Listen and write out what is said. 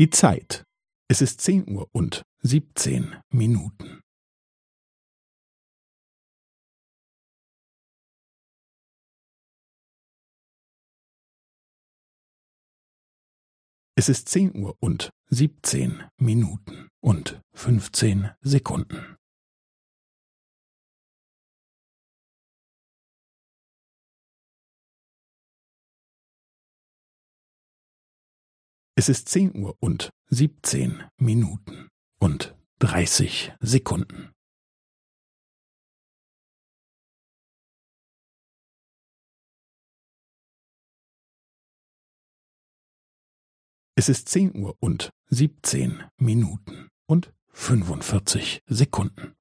Die Zeit. Es ist zehn Uhr und siebzehn Minuten. Es ist zehn Uhr und siebzehn Minuten und fünfzehn Sekunden. Es ist zehn Uhr und siebzehn Minuten und dreißig Sekunden. Es ist zehn Uhr und siebzehn Minuten und fünfundvierzig Sekunden.